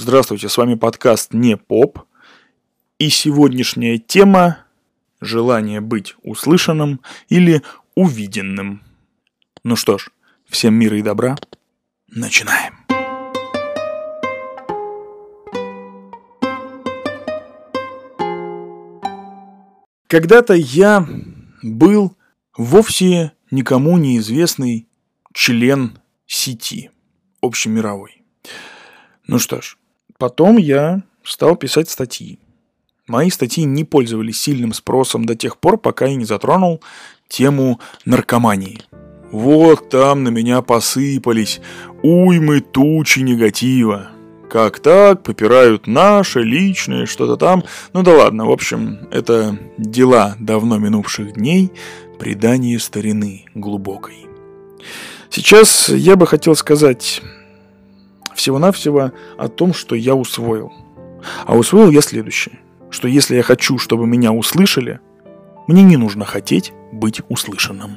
Здравствуйте, с вами подкаст «Не поп». И сегодняшняя тема – желание быть услышанным или увиденным. Ну что ж, всем мира и добра. Начинаем. Когда-то я был вовсе никому неизвестный член сети общемировой. Ну что ж, потом я стал писать статьи. Мои статьи не пользовались сильным спросом до тех пор, пока я не затронул тему наркомании. Вот там на меня посыпались уймы тучи негатива. Как так, попирают наше, личное, что-то там. Ну да ладно, в общем, это дела давно минувших дней, предание старины глубокой. Сейчас я бы хотел сказать всего-навсего о том, что я усвоил. А усвоил я следующее, что если я хочу, чтобы меня услышали, мне не нужно хотеть быть услышанным.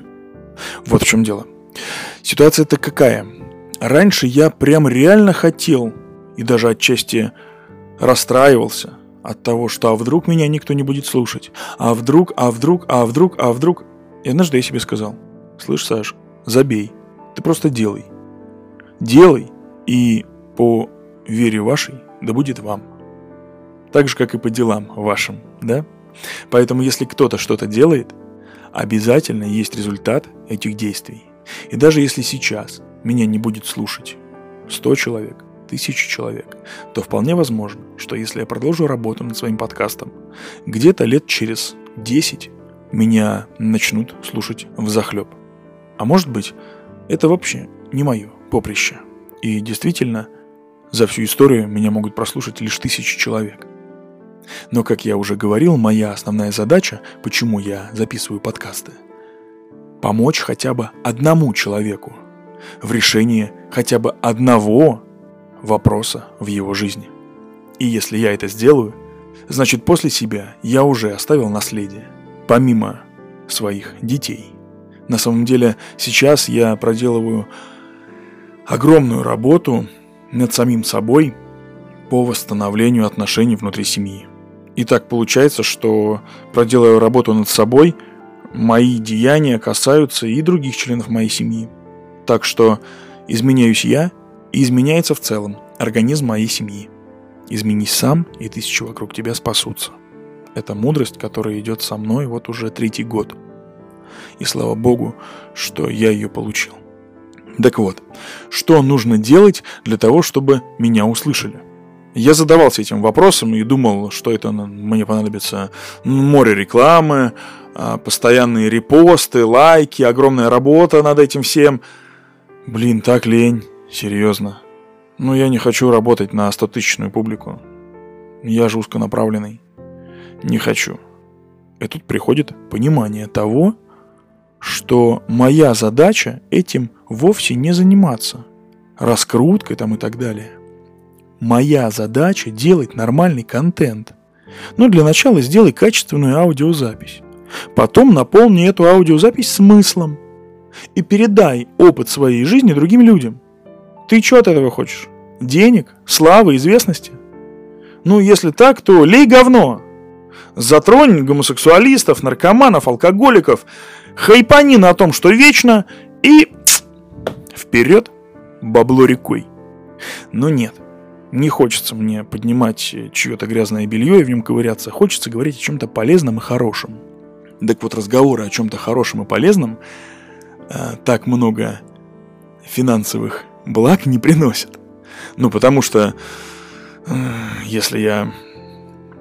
Вот в чем дело. Ситуация-то какая? Раньше я прям реально хотел и даже отчасти расстраивался от того, что а вдруг меня никто не будет слушать, а вдруг, а вдруг, а вдруг, а вдруг. И однажды я себе сказал, слышь, Саш, забей, ты просто делай. Делай, и по вере вашей да будет вам. Так же, как и по делам вашим, да? Поэтому, если кто-то что-то делает, обязательно есть результат этих действий. И даже если сейчас меня не будет слушать 100 человек, тысячи человек, то вполне возможно, что если я продолжу работу над своим подкастом, где-то лет через 10 меня начнут слушать в захлеб. А может быть, это вообще не мое поприще. И действительно, за всю историю меня могут прослушать лишь тысячи человек. Но, как я уже говорил, моя основная задача, почему я записываю подкасты, помочь хотя бы одному человеку в решении хотя бы одного вопроса в его жизни. И если я это сделаю, значит после себя я уже оставил наследие, помимо своих детей. На самом деле сейчас я проделываю огромную работу над самим собой по восстановлению отношений внутри семьи. И так получается, что проделывая работу над собой, мои деяния касаются и других членов моей семьи. Так что изменяюсь я, и изменяется в целом организм моей семьи. Изменись сам, и тысячи вокруг тебя спасутся. Это мудрость, которая идет со мной вот уже третий год. И слава богу, что я ее получил. Так вот, что нужно делать для того, чтобы меня услышали? Я задавался этим вопросом и думал, что это мне понадобится море рекламы, а, постоянные репосты, лайки, огромная работа над этим всем. Блин, так лень, серьезно. Но я не хочу работать на 100-тысячную публику. Я же узконаправленный. Не хочу. И тут приходит понимание того, что моя задача этим вовсе не заниматься, раскруткой там и так далее. Моя задача делать нормальный контент. Но ну, для начала сделай качественную аудиозапись. Потом наполни эту аудиозапись смыслом. И передай опыт своей жизни другим людям. Ты что от этого хочешь? Денег? Славы? Известности? Ну, если так, то лей говно. Затронь гомосексуалистов, наркоманов, алкоголиков, хайпани на том, что вечно, и вперед бабло рекой. Но нет, не хочется мне поднимать чье-то грязное белье и в нем ковыряться. Хочется говорить о чем-то полезном и хорошем. Так вот, разговоры о чем-то хорошем и полезном э, так много финансовых благ не приносят. Ну, потому что, э, если я,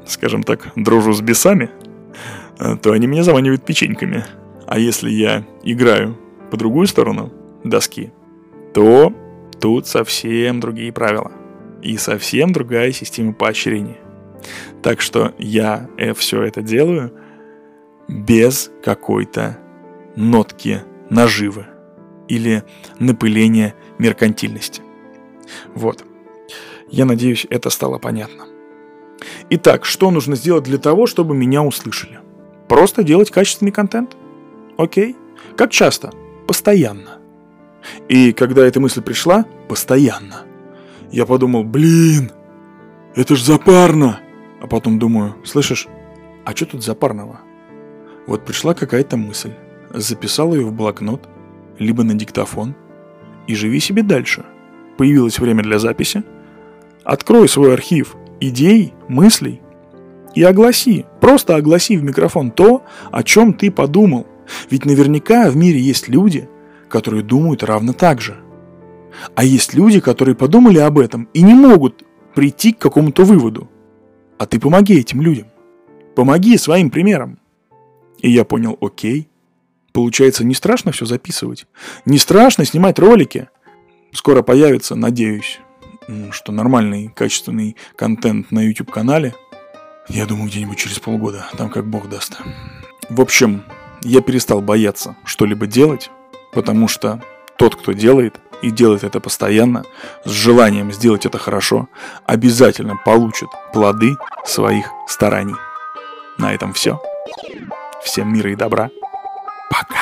скажем так, дружу с бесами, э, то они меня заманивают печеньками. А если я играю по другую сторону доски, то тут совсем другие правила. И совсем другая система поощрения. Так что я э, все это делаю без какой-то нотки наживы или напыления меркантильности. Вот. Я надеюсь, это стало понятно. Итак, что нужно сделать для того, чтобы меня услышали? Просто делать качественный контент. Окей? Как часто? Постоянно. И когда эта мысль пришла, постоянно, я подумал, блин, это ж запарно. А потом думаю, слышишь, а что тут запарного? Вот пришла какая-то мысль, записал ее в блокнот, либо на диктофон, и живи себе дальше. Появилось время для записи. Открой свой архив идей, мыслей и огласи, просто огласи в микрофон то, о чем ты подумал. Ведь наверняка в мире есть люди, которые думают равно так же. А есть люди, которые подумали об этом и не могут прийти к какому-то выводу. А ты помоги этим людям. Помоги своим примером. И я понял, окей. Получается, не страшно все записывать. Не страшно снимать ролики. Скоро появится, надеюсь, что нормальный, качественный контент на YouTube-канале. Я думаю, где-нибудь через полгода, там как бог даст. В общем, я перестал бояться что-либо делать, потому что тот, кто делает, и делает это постоянно, с желанием сделать это хорошо, обязательно получит плоды своих стараний. На этом все. Всем мира и добра. Пока.